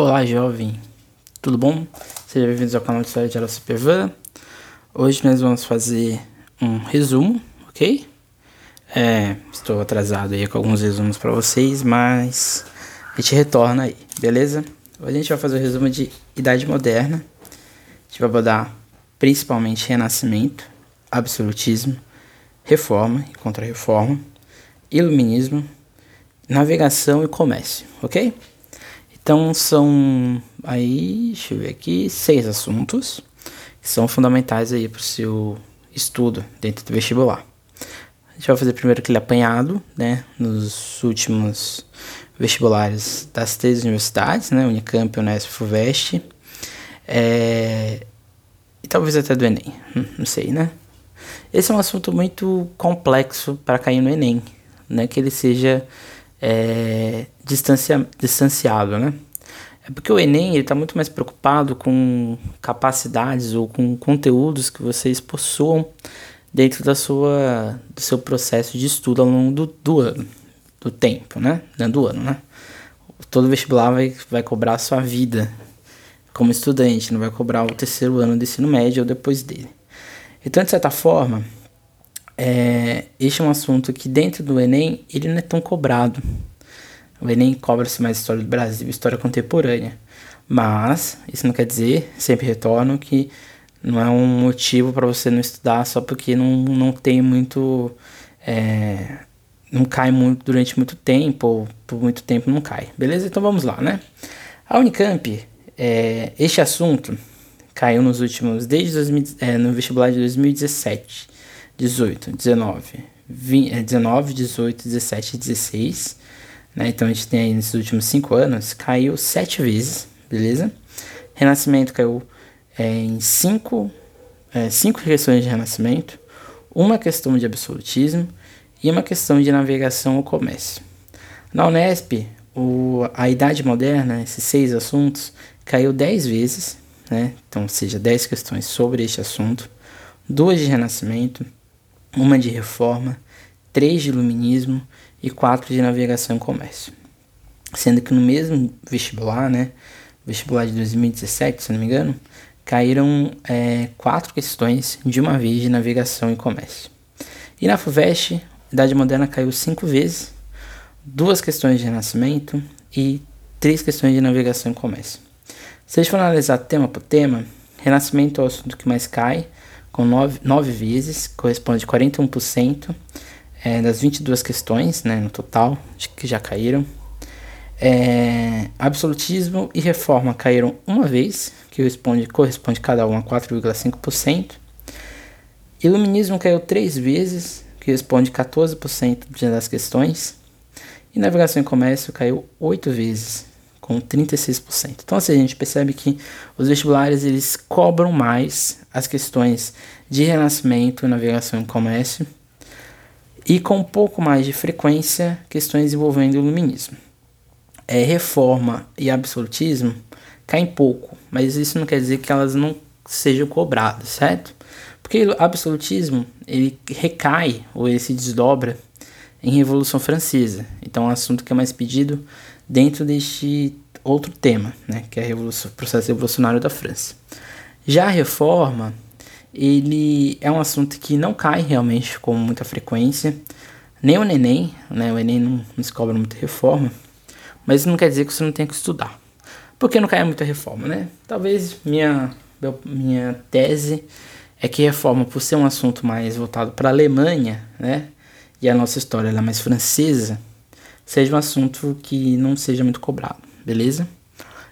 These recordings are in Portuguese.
Olá, jovem. Tudo bom? Sejam bem-vindos ao canal de História de Supervan. Hoje nós vamos fazer um resumo, ok? É, estou atrasado aí com alguns resumos para vocês, mas a gente retorna aí, beleza? Hoje a gente vai fazer o um resumo de Idade Moderna. A gente vai abordar principalmente Renascimento, Absolutismo, Reforma e Contra-Reforma, Iluminismo, Navegação e Comércio, ok? Então são aí, deixa eu ver aqui, seis assuntos que são fundamentais aí para o seu estudo dentro do vestibular. A gente vai fazer primeiro aquele apanhado, né, nos últimos vestibulares das três universidades, né, Unicamp, Unesp, Fuvest, é, e talvez até do Enem, hum, não sei, né? Esse é um assunto muito complexo para cair no Enem, né, que ele seja é, distancia, distanciado, né? É porque o Enem está muito mais preocupado com capacidades ou com conteúdos que vocês possuam dentro da sua, do seu processo de estudo ao longo do, do ano, do tempo, né? Não do ano, né? Todo vestibular vai, vai cobrar a sua vida como estudante, não vai cobrar o terceiro ano do ensino médio ou depois dele. Então, de certa forma, é, este é um assunto que dentro do Enem ele não é tão cobrado. O Enem cobra-se mais história do Brasil, história contemporânea. Mas isso não quer dizer, sempre retorno, que não é um motivo para você não estudar só porque não, não tem muito. É, não cai muito durante muito tempo, ou por muito tempo não cai. Beleza? Então vamos lá, né? A Unicamp, é, este assunto caiu nos últimos. desde 2000, é, no vestibular de 2017. 18, 19, 20, 19, 18, 17 e 16. Né? Então a gente tem aí nesses últimos 5 anos, caiu 7 vezes, beleza? Renascimento caiu é, em 5 é, cinco questões de renascimento, uma questão de absolutismo e uma questão de navegação ou comércio. Na Unesp, o, a Idade Moderna, esses seis assuntos, caiu 10 vezes, né? então, seja, 10 questões sobre este assunto, duas de renascimento, uma de reforma, três de iluminismo e quatro de navegação e comércio. Sendo que no mesmo vestibular, né, vestibular de 2017, se não me engano, caíram é, quatro questões de uma vez de navegação e comércio. E na FUVEST, Idade Moderna caiu cinco vezes, duas questões de renascimento e três questões de navegação e comércio. Se a gente for analisar tema por tema, renascimento é o assunto que mais cai, com 9 vezes, corresponde a 41% é, das 22 questões né, no total que já caíram. É, absolutismo e reforma caíram uma vez, que corresponde, corresponde cada uma a 4,5%. Iluminismo caiu três vezes, que responde 14% das questões. E navegação e comércio caiu oito vezes, com 36%. Então assim, a gente percebe que os vestibulares eles cobram mais as questões de renascimento, navegação e comércio e com um pouco mais de frequência questões envolvendo o iluminismo. É, reforma e absolutismo caem pouco, mas isso não quer dizer que elas não sejam cobradas, certo? Porque o absolutismo ele recai ou ele se desdobra em Revolução Francesa. Então é um assunto que é mais pedido dentro deste outro tema, né, que é o processo revolucionário da França. Já a reforma, ele é um assunto que não cai realmente com muita frequência, nem o Enem, né, o Enem não, não se cobra muita reforma, mas isso não quer dizer que você não tem que estudar. Por que não cai muita reforma, né? Talvez minha, minha tese é que reforma, por ser um assunto mais voltado para a Alemanha, né, e a nossa história é mais francesa, seja um assunto que não seja muito cobrado, beleza?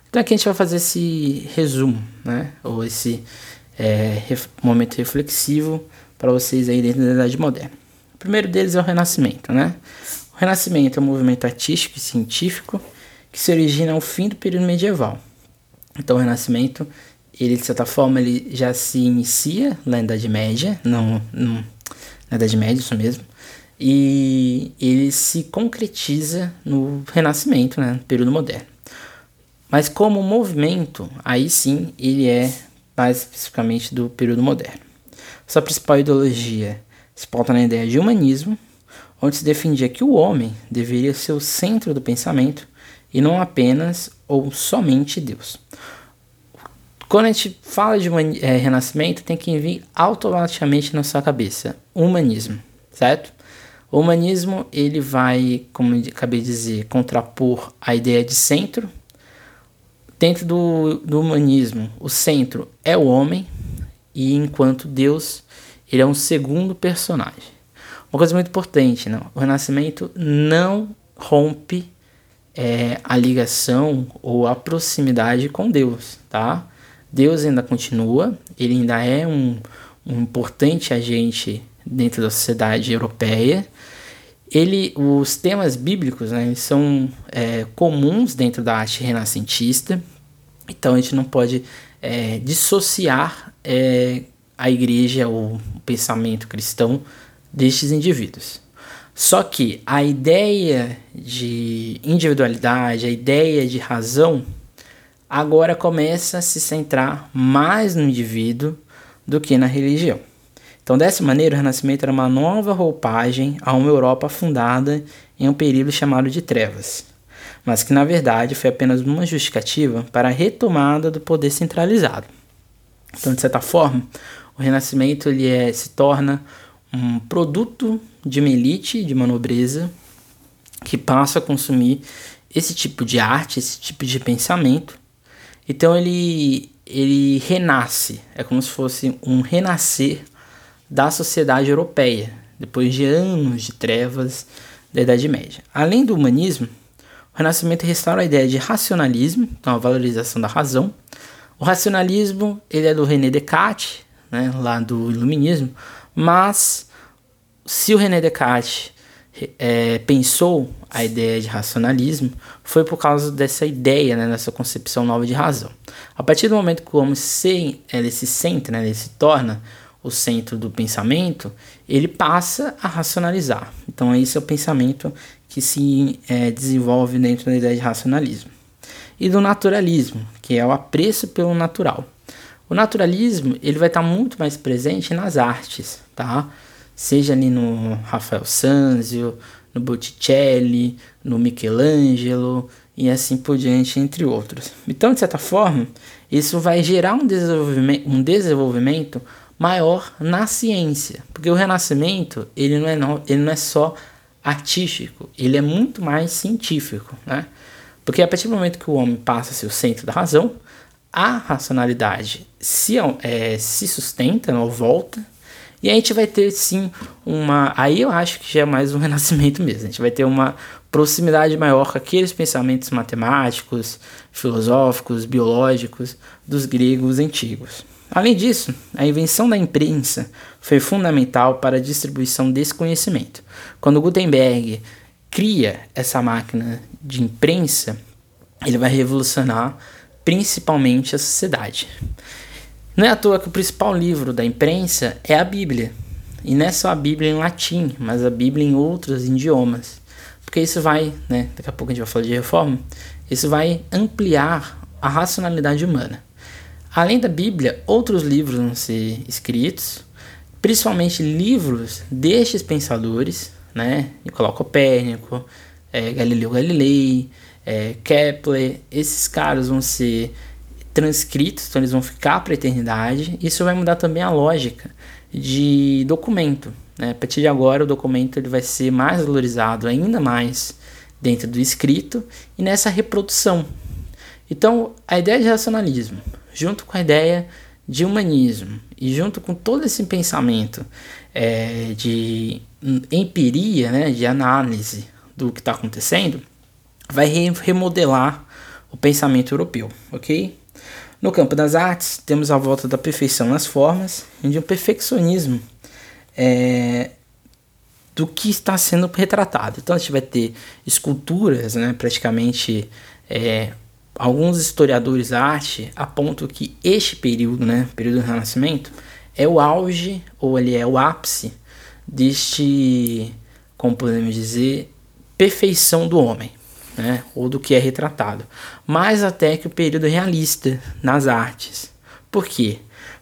Então aqui a gente vai fazer esse resumo, né? Ou esse é, ref, momento reflexivo para vocês aí dentro da Idade Moderna. O primeiro deles é o Renascimento, né? O Renascimento é um movimento artístico e científico que se origina ao fim do período medieval. Então o Renascimento, ele de certa forma, ele já se inicia na Idade Média, não, não na Idade Média, isso mesmo, e ele se concretiza no Renascimento, né, no período moderno. Mas como movimento, aí sim ele é mais especificamente do período moderno. Sua principal ideologia se pauta na ideia de humanismo, onde se defendia que o homem deveria ser o centro do pensamento e não apenas ou somente Deus. Quando a gente fala de é, renascimento, tem que vir automaticamente na sua cabeça humanismo, certo? O humanismo ele vai, como acabei de dizer, contrapor a ideia de centro. Dentro do, do humanismo, o centro é o homem, e enquanto Deus ele é um segundo personagem. Uma coisa muito importante, não? o Renascimento não rompe é, a ligação ou a proximidade com Deus, tá? Deus ainda continua, ele ainda é um, um importante agente dentro da sociedade europeia. Ele, os temas bíblicos né, são é, comuns dentro da arte renascentista, então a gente não pode é, dissociar é, a igreja ou o pensamento cristão destes indivíduos. Só que a ideia de individualidade, a ideia de razão, agora começa a se centrar mais no indivíduo do que na religião. Então, dessa maneira, o Renascimento era uma nova roupagem a uma Europa fundada em um período chamado de Trevas, mas que na verdade foi apenas uma justificativa para a retomada do poder centralizado. Então, de certa forma, o Renascimento ele é, se torna um produto de uma elite, de uma nobreza, que passa a consumir esse tipo de arte, esse tipo de pensamento. Então ele, ele renasce, é como se fosse um renascer da sociedade europeia, depois de anos de trevas da Idade Média. Além do humanismo, o Renascimento restaura a ideia de racionalismo, então a valorização da razão. O racionalismo ele é do René Descartes, né, lá do Iluminismo, mas se o René Descartes é, pensou a ideia de racionalismo, foi por causa dessa ideia, né, dessa concepção nova de razão. A partir do momento que o homem se, ele se centra, né, ele se torna o centro do pensamento, ele passa a racionalizar. Então, esse é o pensamento que se é, desenvolve dentro da ideia de racionalismo. E do naturalismo, que é o apreço pelo natural. O naturalismo ele vai estar muito mais presente nas artes, tá? Seja ali no Rafael Sanzio, no Botticelli, no Michelangelo e assim por diante, entre outros. Então, de certa forma, isso vai gerar um desenvolvimento, um desenvolvimento maior na ciência, porque o Renascimento ele não é, não, ele não é só artístico, ele é muito mais científico, né? Porque a partir do momento que o homem passa a ser o centro da razão, a racionalidade se, é, se sustenta ou volta, e a gente vai ter sim uma. Aí eu acho que já é mais um renascimento mesmo. A gente vai ter uma proximidade maior com aqueles pensamentos matemáticos, filosóficos, biológicos dos gregos antigos. Além disso, a invenção da imprensa foi fundamental para a distribuição desse conhecimento. Quando Gutenberg cria essa máquina de imprensa, ele vai revolucionar principalmente a sociedade. Não é à toa que o principal livro da imprensa é a Bíblia. E não é só a Bíblia em latim, mas a Bíblia em outros idiomas. Porque isso vai, né, daqui a pouco a gente vai falar de reforma, isso vai ampliar a racionalidade humana. Além da Bíblia, outros livros vão ser escritos, principalmente livros destes pensadores, né? Nicolau Copérnico, é, Galileu Galilei, é, Kepler, esses caras vão ser transcritos, então eles vão ficar para a eternidade. Isso vai mudar também a lógica de documento. Né? A partir de agora, o documento ele vai ser mais valorizado ainda mais dentro do escrito e nessa reprodução. Então, a ideia de racionalismo junto com a ideia de humanismo e junto com todo esse pensamento é, de empiria, né, de análise do que está acontecendo, vai remodelar o pensamento europeu, ok? No campo das artes, temos a volta da perfeição nas formas e de um perfeccionismo é, do que está sendo retratado. Então a gente vai ter esculturas, né, praticamente é, alguns historiadores da arte apontam que este período, né, período do Renascimento, é o auge, ou ele é o ápice deste, como podemos dizer, perfeição do homem, né, ou do que é retratado. Mais até que o período realista nas artes. Por quê?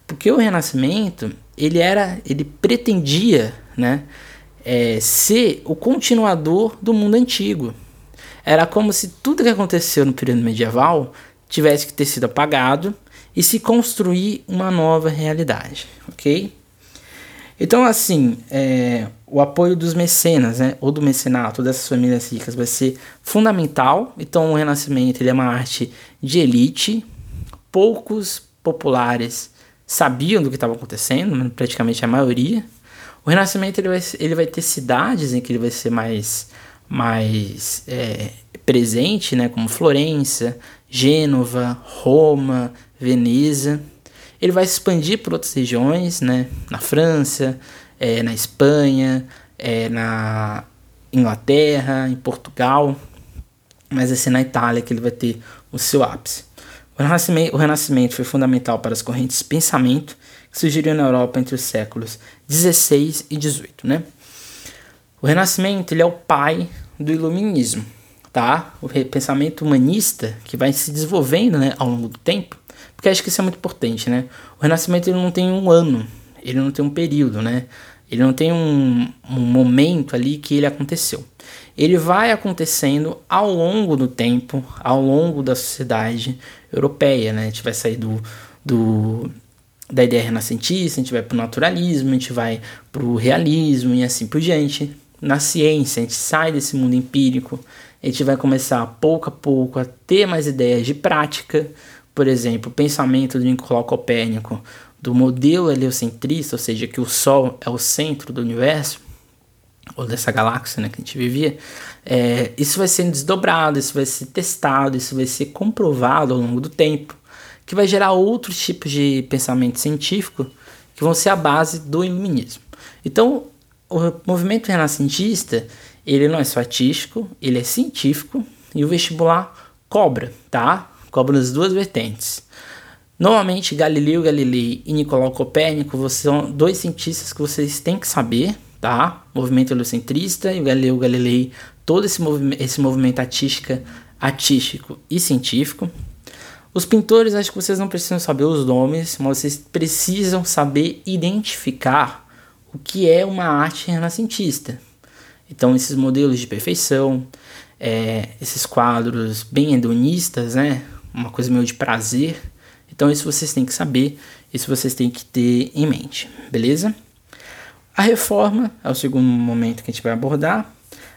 Porque o Renascimento, ele era, ele pretendia, né, é, ser o continuador do mundo antigo. Era como se tudo que aconteceu no período medieval tivesse que ter sido apagado e se construir uma nova realidade, ok? Então, assim, é, o apoio dos mecenas, né, ou do mecenato dessas famílias ricas vai ser fundamental. Então, o Renascimento ele é uma arte de elite. Poucos populares sabiam do que estava acontecendo, praticamente a maioria. O Renascimento ele vai, ele vai ter cidades em que ele vai ser mais, mais é, presente, né, como Florença, Gênova, Roma, Veneza. Ele vai se expandir por outras regiões, né, na França, é, na Espanha, é, na Inglaterra, em Portugal, mas vai ser na Itália que ele vai ter o seu ápice. O Renascimento, o Renascimento foi fundamental para as correntes de pensamento que surgiram na Europa entre os séculos 16 e 18, né? O Renascimento ele é o pai do Iluminismo, tá? O pensamento humanista que vai se desenvolvendo, né, ao longo do tempo, porque acho que isso é muito importante, né? O Renascimento ele não tem um ano, ele não tem um período, né? Ele não tem um, um momento ali que ele aconteceu. Ele vai acontecendo ao longo do tempo, ao longo da sociedade europeia, né? A gente vai sair do, do da ideia renascentista, a gente vai para o naturalismo, a gente vai para o realismo e assim por diante. Na ciência, a gente sai desse mundo empírico, a gente vai começar pouco a pouco a ter mais ideias de prática. Por exemplo, o pensamento do Nicolau Copérnico, do modelo heliocentrista, ou seja, que o Sol é o centro do universo, ou dessa galáxia né, que a gente vivia, é, isso vai sendo desdobrado, isso vai ser testado, isso vai ser comprovado ao longo do tempo que vai gerar outros tipos de pensamento científico que vão ser a base do iluminismo. Então, o movimento renascentista, ele não é só artístico, ele é científico e o vestibular cobra, tá? Cobra nas duas vertentes. Normalmente, Galileu Galilei e Nicolau Copérnico são dois cientistas que vocês têm que saber, tá? movimento heliocentrista e o Galileu Galilei, todo esse, movi esse movimento artística, artístico e científico. Os pintores, acho que vocês não precisam saber os nomes, mas vocês precisam saber identificar o que é uma arte renascentista. Então, esses modelos de perfeição, é, esses quadros bem hedonistas, né? Uma coisa meio de prazer. Então, isso vocês têm que saber, isso vocês têm que ter em mente, beleza? A reforma é o segundo momento que a gente vai abordar.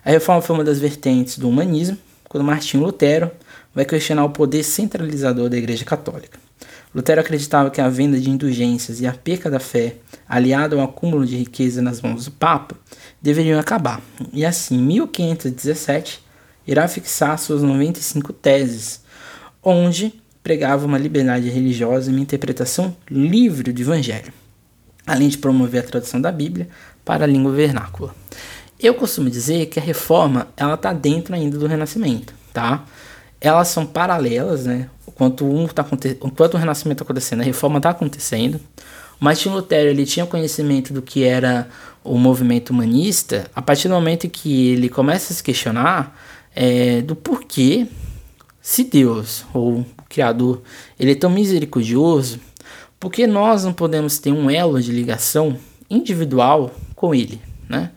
A reforma foi uma das vertentes do humanismo, quando Martinho Lutero vai questionar o poder centralizador da Igreja Católica. Lutero acreditava que a venda de indulgências e a perca da fé, aliado ao acúmulo de riqueza nas mãos do Papa, deveriam acabar, e assim, em 1517, irá fixar suas 95 teses, onde pregava uma liberdade religiosa e uma interpretação livre do Evangelho, além de promover a tradução da Bíblia para a língua vernácula. Eu costumo dizer que a reforma ela está dentro ainda do Renascimento, tá? Elas são paralelas, né? Enquanto, um tá, enquanto o renascimento está acontecendo, a reforma está acontecendo. Martin Lutero ele tinha conhecimento do que era o movimento humanista a partir do momento que ele começa a se questionar é, do porquê, se Deus ou o Criador ele é tão misericordioso, por que nós não podemos ter um elo de ligação individual com Ele, né?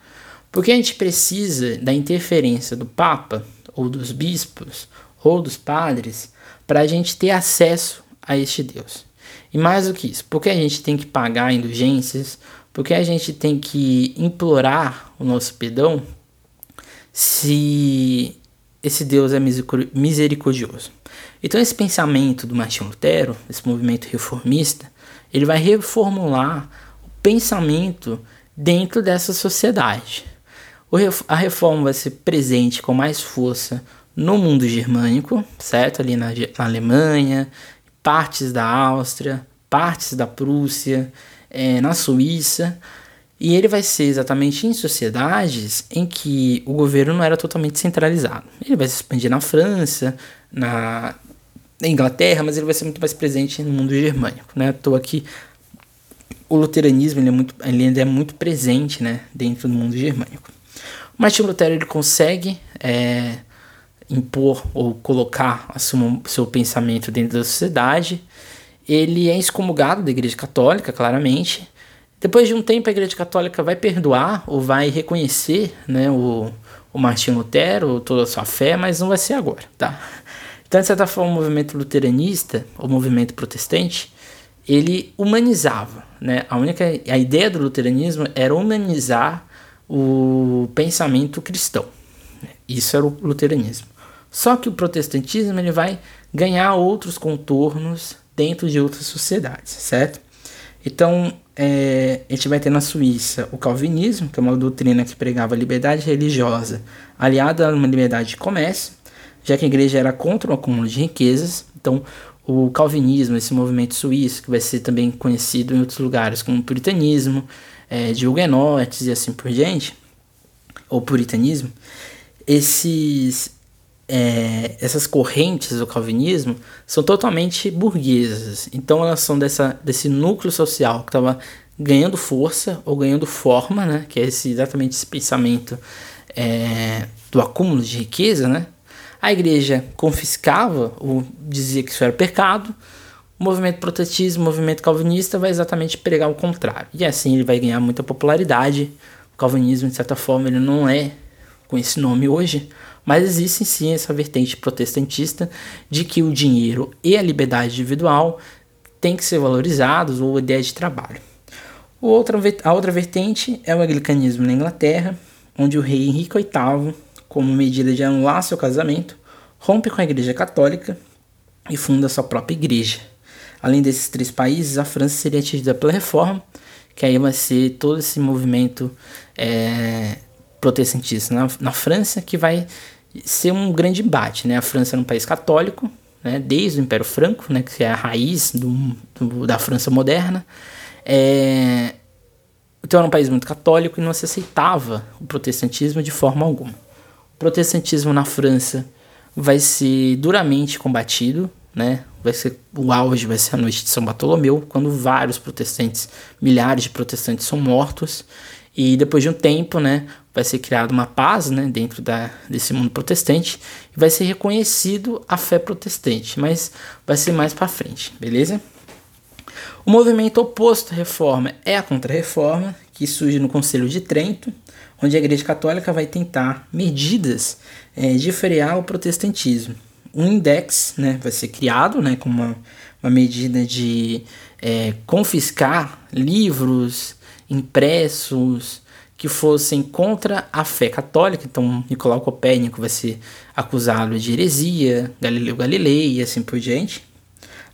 Porque a gente precisa da interferência do Papa ou dos bispos ou dos padres para a gente ter acesso a este Deus. E mais do que isso, porque a gente tem que pagar indulgências, porque a gente tem que implorar o nosso perdão se esse Deus é misericordioso. Então esse pensamento do Martin Lutero, esse movimento reformista, ele vai reformular o pensamento dentro dessa sociedade. A reforma vai ser presente com mais força no mundo germânico, certo? Ali na, na Alemanha, partes da Áustria, partes da Prússia, é, na Suíça. E ele vai ser exatamente em sociedades em que o governo não era totalmente centralizado. Ele vai se expandir na França, na Inglaterra, mas ele vai ser muito mais presente no mundo germânico. Né? Estou aqui. O luteranismo ele é, muito, ele ainda é muito presente né, dentro do mundo germânico. O Martinho Lutero ele consegue é, impor ou colocar a seu, seu pensamento dentro da sociedade. Ele é excomungado da Igreja Católica, claramente. Depois de um tempo, a Igreja Católica vai perdoar ou vai reconhecer né, o, o Martinho Lutero, toda a sua fé, mas não vai ser agora, tá? Então, de certa forma, o movimento luteranista, o movimento protestante, ele humanizava, né? A única a ideia do luteranismo era humanizar o pensamento cristão. Isso era o luteranismo. Só que o protestantismo ele vai ganhar outros contornos dentro de outras sociedades, certo? Então, é, a gente vai ter na Suíça o calvinismo, que é uma doutrina que pregava liberdade religiosa aliada a uma liberdade de comércio, já que a igreja era contra o acúmulo de riquezas. Então, o calvinismo, esse movimento suíço, que vai ser também conhecido em outros lugares como puritanismo, é, de huguenotes e assim por diante, ou puritanismo, esses, é, essas correntes do calvinismo são totalmente burguesas. Então elas são dessa, desse núcleo social que estava ganhando força ou ganhando forma, né? que é esse, exatamente esse pensamento é, do acúmulo de riqueza. Né? A igreja confiscava ou dizia que isso era pecado. O movimento protestantismo, o movimento calvinista vai exatamente pregar o contrário. E assim ele vai ganhar muita popularidade. O calvinismo, de certa forma, ele não é com esse nome hoje, mas existe sim essa vertente protestantista de que o dinheiro e a liberdade individual têm que ser valorizados ou a ideia de trabalho. A outra vertente é o anglicanismo na Inglaterra, onde o rei Henrique VIII, como medida de anular seu casamento, rompe com a Igreja Católica e funda sua própria igreja. Além desses três países, a França seria atingida pela reforma, que aí vai ser todo esse movimento é, protestantista na, na França, que vai ser um grande embate. Né? A França era um país católico, né? desde o Império Franco, né? que é a raiz do, do da França moderna. É... Então era um país muito católico e não se aceitava o protestantismo de forma alguma. O protestantismo na França vai ser duramente combatido, né? Vai ser o auge vai ser a noite de São Bartolomeu, quando vários protestantes, milhares de protestantes são mortos e depois de um tempo, né, vai ser criada uma paz né, dentro da, desse mundo protestante e vai ser reconhecido a fé protestante, mas vai ser mais para frente, beleza? O movimento oposto à reforma é a Contra-Reforma, que surge no Conselho de Trento, onde a Igreja Católica vai tentar medidas é, de frear o protestantismo. Um index né, vai ser criado né, como uma, uma medida de é, confiscar livros, impressos, que fossem contra a fé católica. Então, Nicolau Copérnico vai ser acusado de heresia, Galileu Galilei e assim por diante.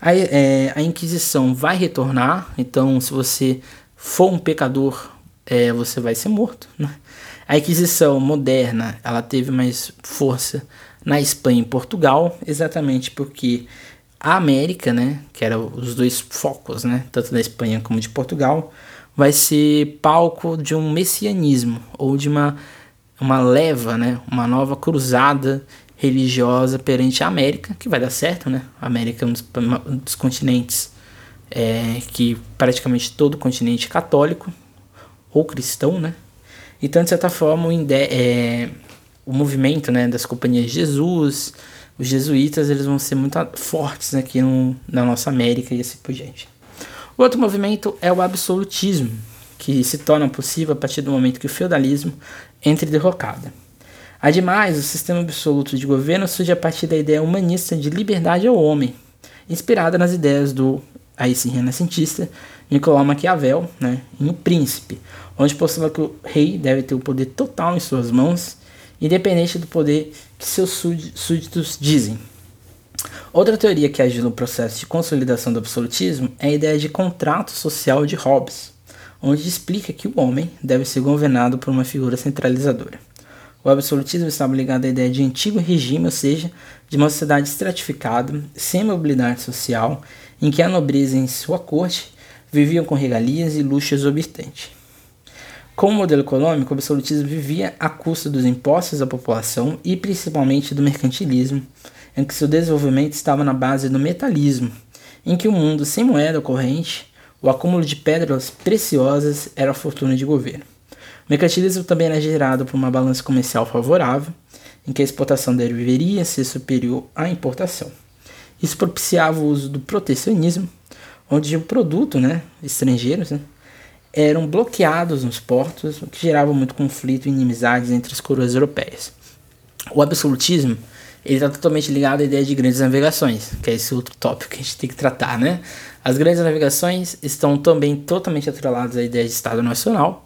A, é, a Inquisição vai retornar, então, se você for um pecador, é, você vai ser morto. Né? A Inquisição moderna ela teve mais força na Espanha e Portugal, exatamente porque a América, né, que eram os dois focos, né, tanto da Espanha como de Portugal, vai ser palco de um messianismo ou de uma, uma leva, né? uma nova cruzada religiosa perante a América, que vai dar certo, né? A América é um dos, um dos continentes é, que praticamente todo o continente é católico ou cristão, né? Então, de certa forma, o, é, o movimento né, das companhias de Jesus, os jesuítas, eles vão ser muito fortes aqui no, na nossa América e assim por diante. O outro movimento é o absolutismo, que se torna possível a partir do momento que o feudalismo entra em derrocada. Ademais, o sistema absoluto de governo surge a partir da ideia humanista de liberdade ao homem, inspirada nas ideias do aí sim renascentista Nicolau Maquiavel, né, em O Príncipe, onde postula que o rei deve ter o poder total em suas mãos, independente do poder que seus súditos dizem. Outra teoria que agiu no processo de consolidação do absolutismo é a ideia de contrato social de Hobbes, onde explica que o homem deve ser governado por uma figura centralizadora. O absolutismo estava ligado à ideia de antigo regime, ou seja, de uma sociedade estratificada, sem mobilidade social, em que a nobreza em sua corte viviam com regalias e luxo exorbitante. Com o modelo econômico, o absolutismo vivia à custa dos impostos à população e principalmente do mercantilismo, em que seu desenvolvimento estava na base do metalismo, em que o mundo sem moeda corrente, o acúmulo de pedras preciosas era a fortuna de governo. O mercantilismo também era gerado por uma balança comercial favorável, em que a exportação deveria ser superior à importação. Isso propiciava o uso do protecionismo, onde o produto né, estrangeiros né, eram bloqueados nos portos, o que gerava muito conflito e inimizades entre as coroas europeias. O absolutismo ele está totalmente ligado à ideia de grandes navegações, que é esse outro tópico que a gente tem que tratar, né? As grandes navegações estão também totalmente atreladas à ideia de Estado Nacional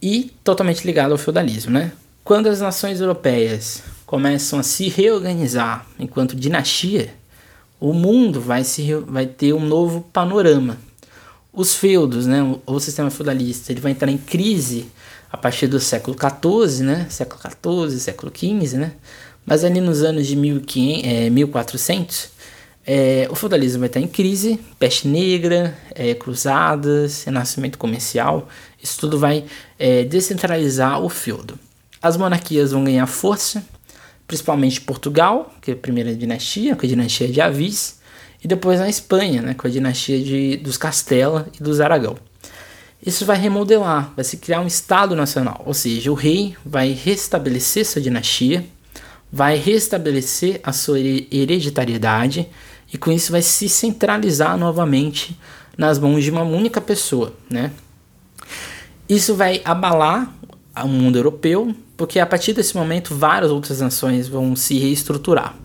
e totalmente ligado ao feudalismo, né? Quando as nações europeias começam a se reorganizar enquanto dinastia, o mundo vai, se, vai ter um novo panorama. Os feudos, né, o, o sistema feudalista, ele vai entrar em crise a partir do século XIV, né, século XIV, século XV, né, mas ali nos anos de 1500, é, 1400, é, o feudalismo vai estar em crise, peste negra, é, cruzadas, renascimento comercial, isso tudo vai é, descentralizar o feudo. As monarquias vão ganhar força, principalmente Portugal, que é a primeira dinastia, com a dinastia de Avis, e depois na Espanha, né, com a dinastia de, dos Castela e dos Aragão. Isso vai remodelar, vai se criar um Estado nacional, ou seja, o rei vai restabelecer sua dinastia, vai restabelecer a sua hereditariedade e com isso vai se centralizar novamente nas mãos de uma única pessoa, né? Isso vai abalar o mundo europeu, porque a partir desse momento várias outras nações vão se reestruturar.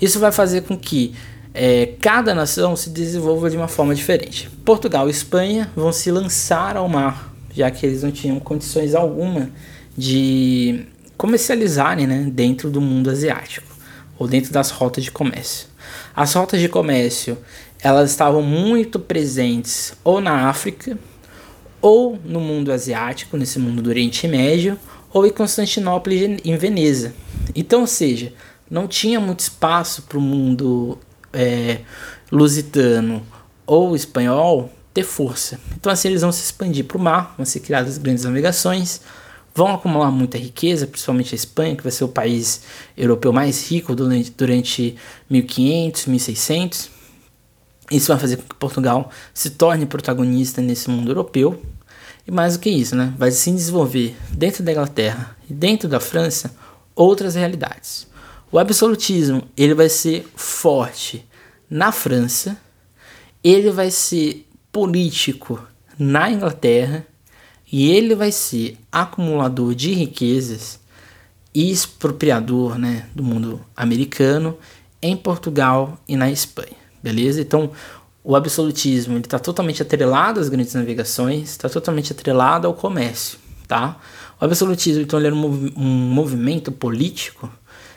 Isso vai fazer com que é, cada nação se desenvolva de uma forma diferente. Portugal e Espanha vão se lançar ao mar, já que eles não tinham condições alguma de comercializarem né, dentro do mundo asiático ou dentro das rotas de comércio. As rotas de comércio elas estavam muito presentes ou na África ou no mundo asiático, nesse mundo do Oriente Médio, ou em Constantinopla e em Veneza. Então, ou seja, não tinha muito espaço para o mundo é, lusitano ou espanhol ter força. Então, assim, eles vão se expandir para o mar, vão ser criadas grandes navegações, vão acumular muita riqueza, principalmente a Espanha, que vai ser o país europeu mais rico durante, durante 1500, 1600. Isso vai fazer com que Portugal se torne protagonista nesse mundo europeu. E mais do que isso, né? vai se desenvolver dentro da Inglaterra e dentro da França outras realidades. O absolutismo ele vai ser forte na França, ele vai ser político na Inglaterra e ele vai ser acumulador de riquezas e expropriador né, do mundo americano em Portugal e na Espanha, beleza? Então o absolutismo está totalmente atrelado às grandes navegações, está totalmente atrelado ao comércio, tá? O absolutismo então ele era um, mov um movimento político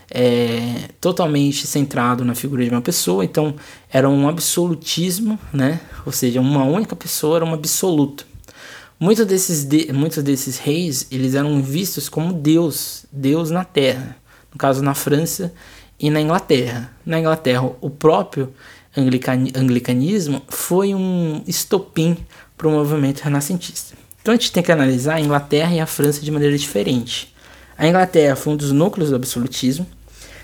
é, totalmente centrado na figura de uma pessoa, então era um absolutismo, né? Ou seja, uma única pessoa era um absoluto. Muitos desses, de, muitos desses reis eles eram vistos como Deus, Deus na Terra, no caso na França e na Inglaterra. Na Inglaterra, o próprio anglicanismo foi um estopim para o movimento renascentista. Então a gente tem que analisar a Inglaterra e a França de maneira diferente. A Inglaterra foi um dos núcleos do absolutismo.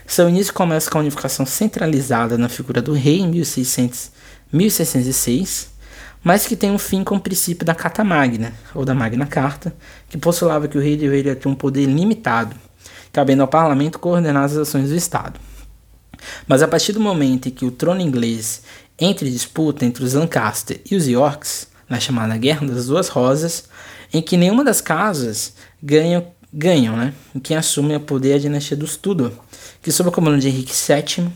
Seu início começa com a unificação centralizada na figura do rei em 1600, 1606, mas que tem um fim com o princípio da Carta Magna, ou da Magna Carta, que postulava que o rei deveria ter um poder limitado, cabendo ao parlamento coordenar as ações do Estado. Mas a partir do momento em que o trono inglês entra em disputa entre os Lancaster e os Yorks, na chamada Guerra das Duas Rosas, em que nenhuma das casas ganham, ganham né? Em quem assume o poder é a dinastia dos Tudor, que sob o comando de Henrique VII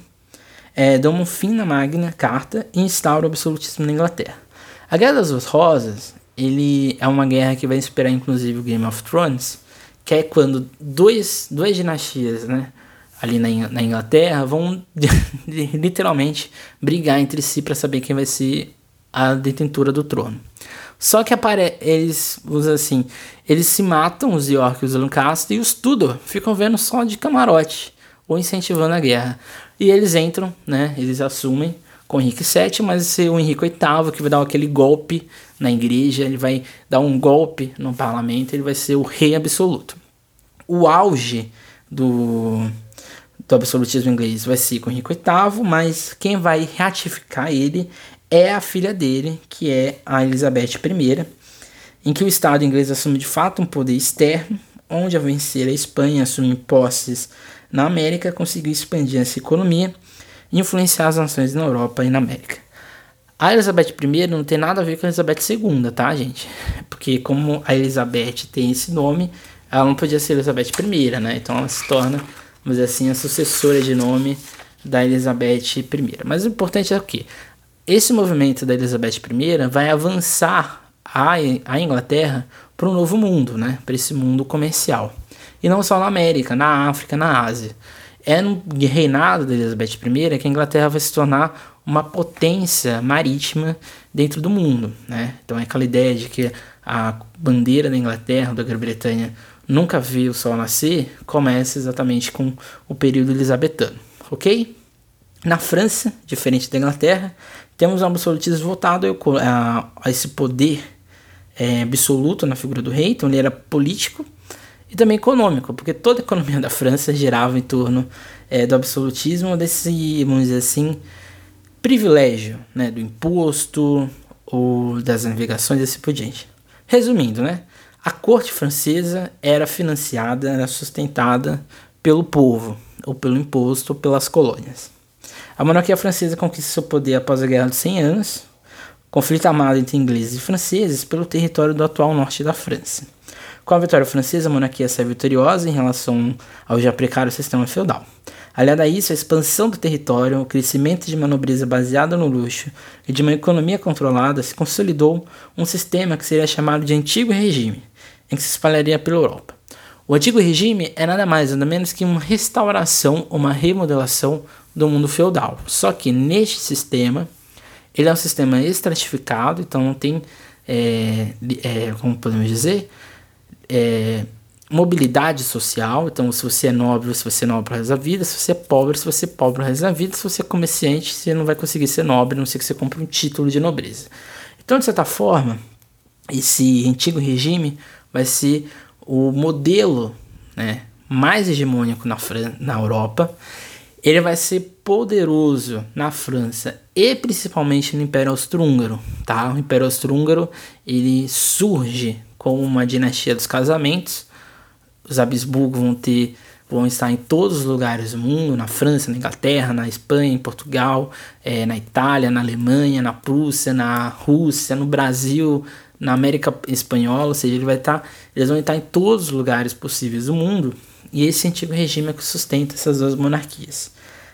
é, dão um fim na Magna Carta e instaura o absolutismo na Inglaterra. A Guerra das Duas Rosas ele é uma guerra que vai inspirar inclusive o Game of Thrones, que é quando dois, duas dinastias, né, ali na, na Inglaterra vão literalmente brigar entre si para saber quem vai ser a detentora do trono. Só que apare eles, assim, eles se matam, os York os Lancaster, e os Tudor ficam vendo só de camarote, ou incentivando a guerra. E eles entram, né, eles assumem com Henrique VII, mas o Henrique VIII que vai dar aquele golpe na igreja, ele vai dar um golpe no parlamento, ele vai ser o rei absoluto. O auge do do absolutismo inglês vai ser com Henrique VIII, mas quem vai ratificar ele é a filha dele, que é a Elizabeth I, em que o Estado inglês assume de fato um poder externo, onde a vencer a Espanha assume posses na América, conseguiu expandir essa economia influenciar as nações na Europa e na América. A Elizabeth I não tem nada a ver com a Elizabeth II, tá, gente? Porque como a Elizabeth tem esse nome, ela não podia ser Elizabeth I, né? Então ela se torna, vamos dizer assim, a sucessora de nome da Elizabeth I. Mas o importante é o quê? Esse movimento da Elizabeth I vai avançar a, a Inglaterra para um novo mundo, né? Para esse mundo comercial. E não só na América, na África, na Ásia. É no reinado da Elizabeth I que a Inglaterra vai se tornar uma potência marítima dentro do mundo, né? Então é aquela ideia de que a bandeira da Inglaterra, da Grã-Bretanha, nunca viu o sol nascer, começa exatamente com o período elisabetano, ok? Na França, diferente da Inglaterra, temos um absolutismo voltado a, a esse poder é, absoluto na figura do rei, então ele era político e também econômico, porque toda a economia da França girava em torno é, do absolutismo, desse, vamos dizer assim, privilégio, né, do imposto ou das navegações e assim por diante. Resumindo, né, a corte francesa era financiada, era sustentada pelo povo, ou pelo imposto, ou pelas colônias. A monarquia francesa conquista seu poder após a Guerra dos 100 Anos, conflito armado entre ingleses e franceses pelo território do atual norte da França. Com a vitória francesa, a monarquia saiu vitoriosa em relação ao já precário sistema feudal. Aliado a isso, a expansão do território, o crescimento de manobreza baseada no luxo e de uma economia controlada se consolidou um sistema que seria chamado de Antigo Regime, em que se espalharia pela Europa. O Antigo Regime é nada mais nada menos que uma restauração, uma remodelação do mundo feudal. Só que neste sistema, ele é um sistema estratificado, então não tem, é, é, como podemos dizer, é, mobilidade social. Então, se você é nobre, se você é nobre pro resto da vida. Se você é pobre, se você é pobre pro resto da vida. Se você é comerciante, você não vai conseguir ser nobre, a não ser que você compre um título de nobreza. Então, de certa forma, esse antigo regime vai ser o modelo né, mais hegemônico na, Fran na Europa. Ele vai ser poderoso na França e principalmente no Império Austro-Húngaro, tá? O Império Austro-Húngaro, ele surge como uma dinastia dos casamentos. Os Habsburgo vão ter vão estar em todos os lugares do mundo, na França, na Inglaterra, na Espanha, em Portugal, é, na Itália, na Alemanha, na Prússia, na Rússia, no Brasil, na América Espanhola, ou seja, ele vai estar, eles vão estar em todos os lugares possíveis do mundo, e esse antigo regime é que sustenta essas duas monarquias.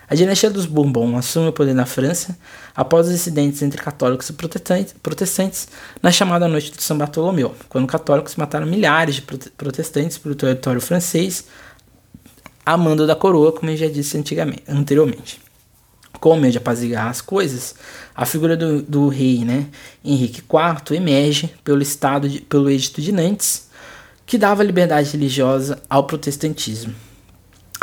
A dinastia dos Bourbon assume o poder na França após os incidentes entre católicos e protestantes na chamada Noite de São Bartolomeu, quando católicos mataram milhares de protestantes pelo território francês a mando da coroa, como eu já disse anteriormente. Com meio de apaziguar as coisas, a figura do, do rei né, Henrique IV emerge pelo, estado de, pelo Edito de Nantes, que dava liberdade religiosa ao protestantismo.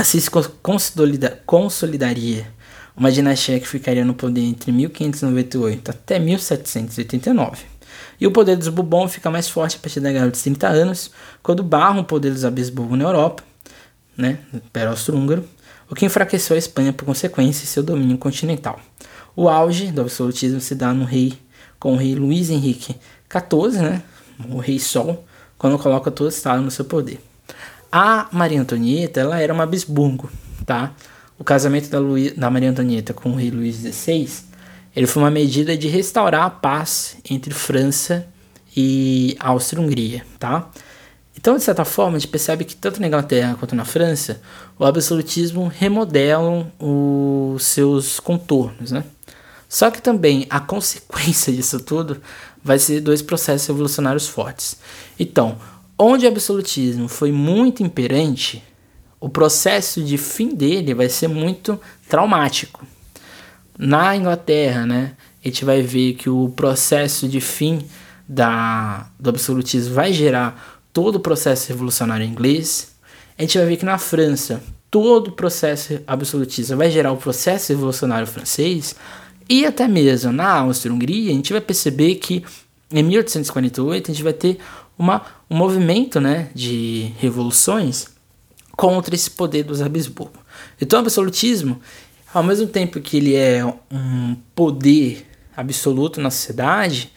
Assim se consolida, consolidaria uma dinastia que ficaria no poder entre 1598 até 1789. E o poder dos Bourbon fica mais forte a partir da Guerra dos 30 Anos, quando barram o poder dos Habsburgo na Europa, né, Império Austro-Húngaro, o que enfraqueceu a Espanha por consequência e seu domínio continental. O auge do absolutismo se dá no rei, com o rei Luís Henrique XIV, né, o rei Sol, quando coloca todo o Estado no seu poder. A Maria Antonieta, ela era uma Habsburgo, tá? O casamento da, Luí da Maria Antonieta com o rei Luís XVI, ele foi uma medida de restaurar a paz entre França e Áustria-Hungria, tá? Então, de certa forma, a gente percebe que tanto na Inglaterra quanto na França, o absolutismo remodelam os seus contornos, né? Só que também a consequência disso tudo vai ser dois processos revolucionários fortes. Então, onde o absolutismo foi muito imperante, o processo de fim dele vai ser muito traumático. Na Inglaterra, né, a gente vai ver que o processo de fim da, do absolutismo vai gerar todo o processo revolucionário inglês. A gente vai ver que na França, todo o processo absolutista vai gerar o processo revolucionário francês. E até mesmo na Áustria-Hungria, a gente vai perceber que em 1848 a gente vai ter uma, um movimento né, de revoluções contra esse poder dos Habsburgo. Então, o absolutismo, ao mesmo tempo que ele é um poder absoluto na sociedade,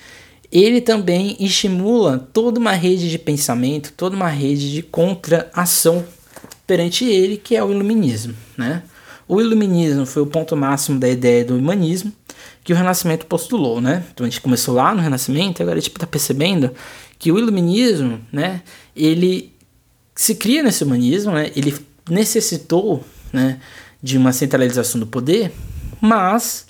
ele também estimula toda uma rede de pensamento, toda uma rede de contra-ação perante ele, que é o iluminismo. Né? O iluminismo foi o ponto máximo da ideia do humanismo, que o Renascimento postulou, né? Então a gente começou lá no Renascimento, agora a gente está percebendo que o iluminismo, né, ele se cria nesse humanismo, né? Ele necessitou, né, de uma centralização do poder, mas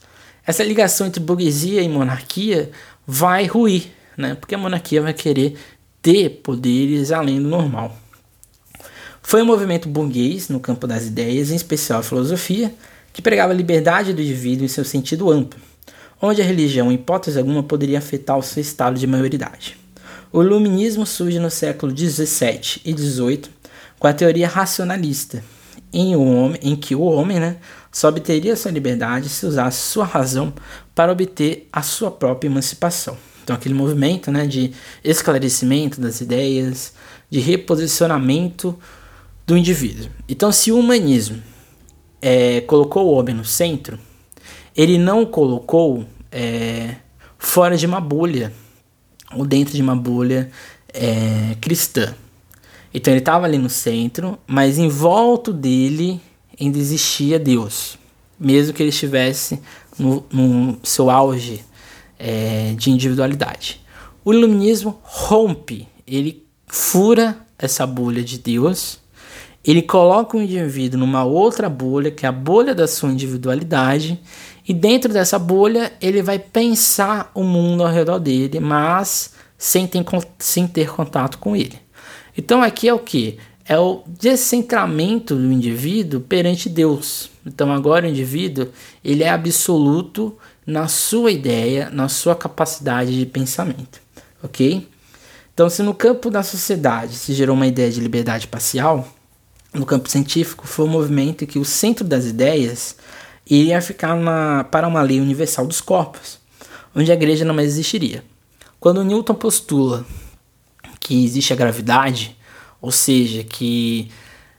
essa ligação entre burguesia e monarquia vai ruir, né? Porque a monarquia vai querer ter poderes além do normal. Foi um movimento burguês no campo das ideias, em especial a filosofia, que pregava a liberdade do indivíduo em seu sentido amplo, onde a religião, em hipótese alguma, poderia afetar o seu estado de maioridade. O iluminismo surge no século XVII e XVIII com a teoria racionalista, em, um homem, em que o homem né, só obteria sua liberdade se usasse sua razão para obter a sua própria emancipação. Então, aquele movimento né, de esclarecimento das ideias, de reposicionamento do indivíduo. Então, se o humanismo é, colocou o homem no centro, ele não colocou é, fora de uma bolha ou dentro de uma bolha é, cristã. Então ele estava ali no centro, mas em volta dele ainda existia Deus, mesmo que ele estivesse no, no seu auge é, de individualidade. O iluminismo rompe, ele fura essa bolha de Deus, ele coloca o indivíduo numa outra bolha, que é a bolha da sua individualidade, e dentro dessa bolha ele vai pensar o mundo ao redor dele, mas sem ter, sem ter contato com ele. Então aqui é o que? É o descentramento do indivíduo perante Deus. Então agora o indivíduo ele é absoluto na sua ideia, na sua capacidade de pensamento, ok? Então se no campo da sociedade se gerou uma ideia de liberdade parcial, no campo científico foi um movimento que o centro das ideias iria ficar na, para uma lei universal dos corpos, onde a igreja não mais existiria. Quando Newton postula que existe a gravidade, ou seja, que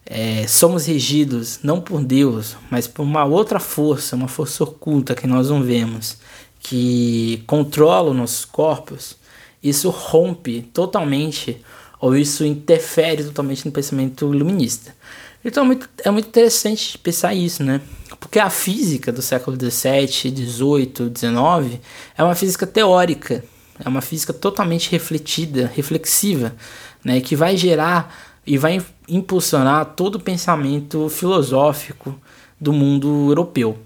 é, somos regidos não por Deus, mas por uma outra força, uma força oculta que nós não vemos, que controla os nossos corpos, isso rompe totalmente ou isso interfere totalmente no pensamento iluminista. Então é muito, é muito interessante pensar isso, né? Porque a física do século XVII, XVIII, XIX é uma física teórica, é uma física totalmente refletida, reflexiva, né, que vai gerar e vai impulsionar todo o pensamento filosófico do mundo europeu.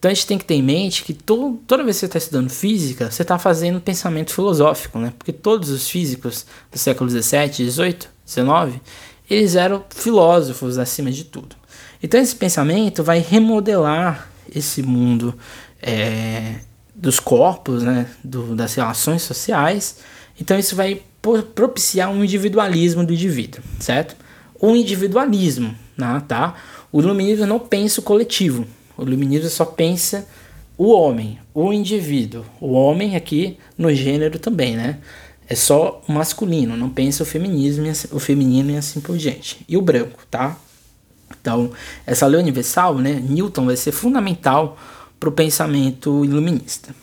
Então a gente tem que ter em mente que to toda vez que você está estudando física, você está fazendo pensamento filosófico, né? Porque todos os físicos do século XVII, XVIII, XIX, eles eram filósofos acima de tudo. Então esse pensamento vai remodelar esse mundo é, dos corpos, né, do, das relações sociais. Então isso vai propiciar um individualismo do indivíduo, certo? O individualismo, né, tá? O iluminismo não pensa o coletivo. O iluminismo só pensa o homem, o indivíduo. O homem aqui no gênero também, né? É só o masculino, não pensa o feminismo, assim, o feminino e assim por diante. E o branco, tá? Então, essa lei universal, né, Newton vai ser fundamental para o pensamento iluminista.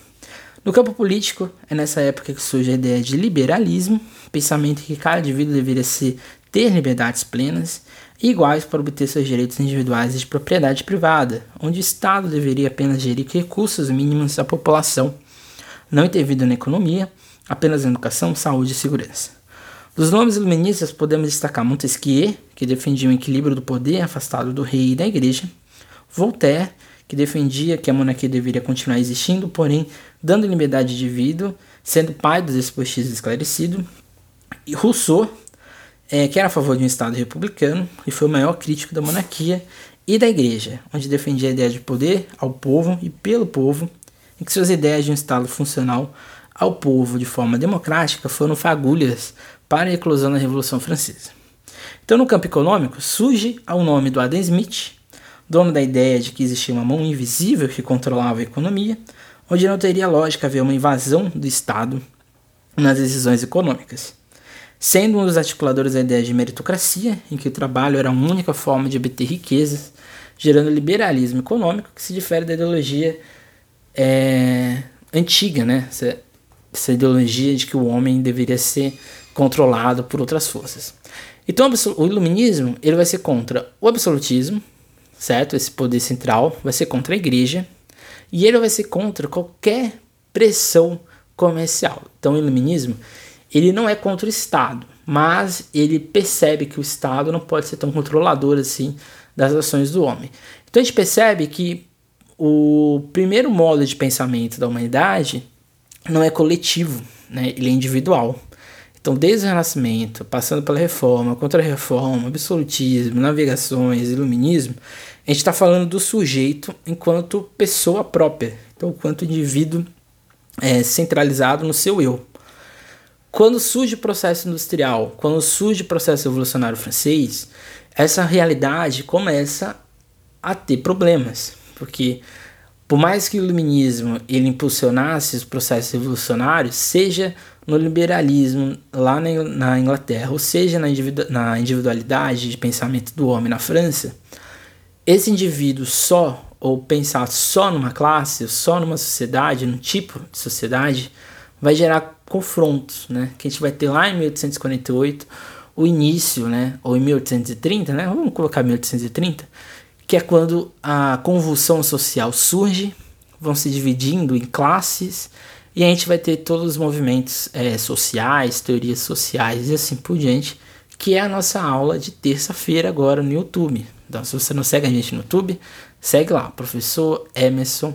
No campo político, é nessa época que surge a ideia de liberalismo, pensamento que cada indivíduo deveria ser, ter liberdades plenas iguais para obter seus direitos individuais de propriedade privada, onde o Estado deveria apenas gerir recursos mínimos da população, não intervindo na economia, apenas na educação, saúde e segurança. Dos nomes iluministas podemos destacar Montesquieu, que defendia o equilíbrio do poder afastado do rei e da igreja, Voltaire, que defendia que a monarquia deveria continuar existindo, porém dando liberdade de indivíduo, sendo pai dos espostistas esclarecido, e Rousseau, é, que era a favor de um Estado republicano e foi o maior crítico da monarquia e da igreja, onde defendia a ideia de poder ao povo e pelo povo, e que suas ideias de um Estado funcional ao povo de forma democrática foram fagulhas para a eclosão da Revolução Francesa. Então, no campo econômico, surge o nome do Adam Smith, dono da ideia de que existia uma mão invisível que controlava a economia, onde não teria lógica haver uma invasão do Estado nas decisões econômicas. Sendo um dos articuladores da ideia de meritocracia, em que o trabalho era a única forma de obter riquezas, gerando liberalismo econômico que se difere da ideologia é, antiga, né? Essa, essa ideologia de que o homem deveria ser controlado por outras forças. Então o iluminismo ele vai ser contra o absolutismo, certo? Esse poder central vai ser contra a igreja E ele vai ser contra qualquer pressão comercial. Então o iluminismo, ele não é contra o Estado, mas ele percebe que o Estado não pode ser tão controlador assim das ações do homem. Então a gente percebe que o primeiro modo de pensamento da humanidade não é coletivo, né? ele é individual. Então, desde o Renascimento, passando pela Reforma, Contra-Reforma, Absolutismo, Navegações, Iluminismo, a gente está falando do sujeito enquanto pessoa própria, então, enquanto indivíduo é, centralizado no seu eu. Quando surge o processo industrial, quando surge o processo evolucionário francês, essa realidade começa a ter problemas, porque por mais que o iluminismo ele impulsionasse os processos evolucionários, seja no liberalismo lá na Inglaterra, ou seja na individualidade de pensamento do homem na França, esse indivíduo só, ou pensar só numa classe, só numa sociedade, num tipo de sociedade, vai gerar confrontos, né? Que a gente vai ter lá em 1848, o início, né? Ou em 1830, né? Vamos colocar 1830, que é quando a convulsão social surge, vão se dividindo em classes, e a gente vai ter todos os movimentos é, sociais, teorias sociais e assim por diante, que é a nossa aula de terça-feira agora no YouTube. Então, se você não segue a gente no YouTube, segue lá, professor Emerson.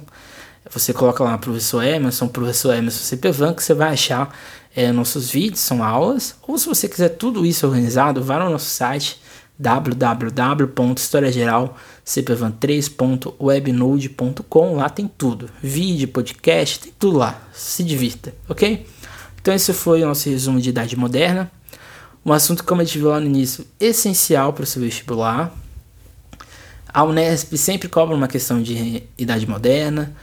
Você coloca lá, professor Emerson, professor Emerson CPVAN, que você vai achar é, nossos vídeos, são aulas. Ou se você quiser tudo isso organizado, vá no nosso site www.historiageralcpvan3.webnode.com. Lá tem tudo: vídeo, podcast, tem tudo lá. Se divirta, ok? Então, esse foi o nosso resumo de Idade Moderna. Um assunto, como gente viu lá no início, essencial para o seu vestibular. A Unesp sempre cobra uma questão de Idade Moderna.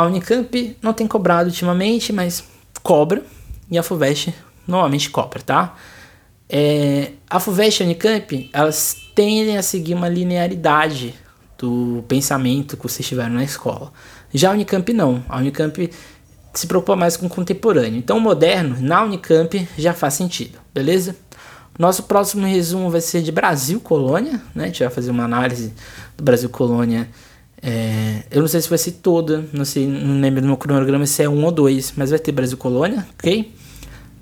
A Unicamp não tem cobrado ultimamente, mas cobra. E a FUVEST normalmente cobra, tá? É, a FUVEST e a Unicamp, elas tendem a seguir uma linearidade do pensamento que vocês tiveram na escola. Já a Unicamp não. A Unicamp se preocupa mais com o contemporâneo. Então, o moderno, na Unicamp, já faz sentido, beleza? Nosso próximo resumo vai ser de Brasil Colônia, né? A gente vai fazer uma análise do Brasil Colônia. É, eu não sei se vai ser toda, não sei, não lembro do meu cronograma se é um ou dois, mas vai ter Brasil Colônia, ok?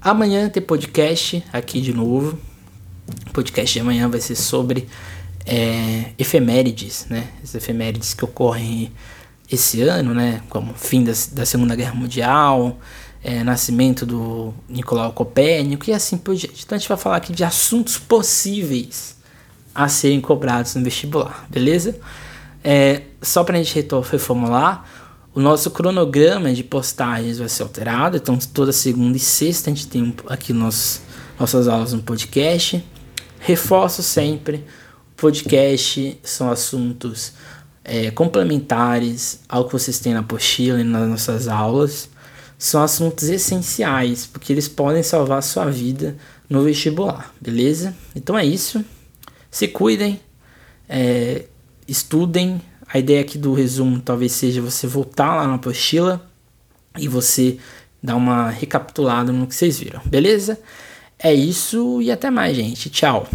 Amanhã tem podcast aqui de novo. O podcast de amanhã vai ser sobre é, efemérides, né? As efemérides que ocorrem esse ano, né? Como fim da, da Segunda Guerra Mundial, é, nascimento do Nicolau Copérnico e assim por diante. Então a gente vai falar aqui de assuntos possíveis a serem cobrados no vestibular, beleza? É, só para a gente reformular, o nosso cronograma de postagens vai ser alterado, então toda segunda e sexta a gente tem aqui nos, nossas aulas no podcast. Reforço sempre, podcast são assuntos é, complementares ao que vocês têm na apostila e nas nossas aulas. São assuntos essenciais, porque eles podem salvar a sua vida no vestibular, beleza? Então é isso. Se cuidem, é, estudem, a ideia aqui do resumo talvez seja você voltar lá na apostila e você dar uma recapitulada no que vocês viram, beleza? É isso e até mais, gente. Tchau.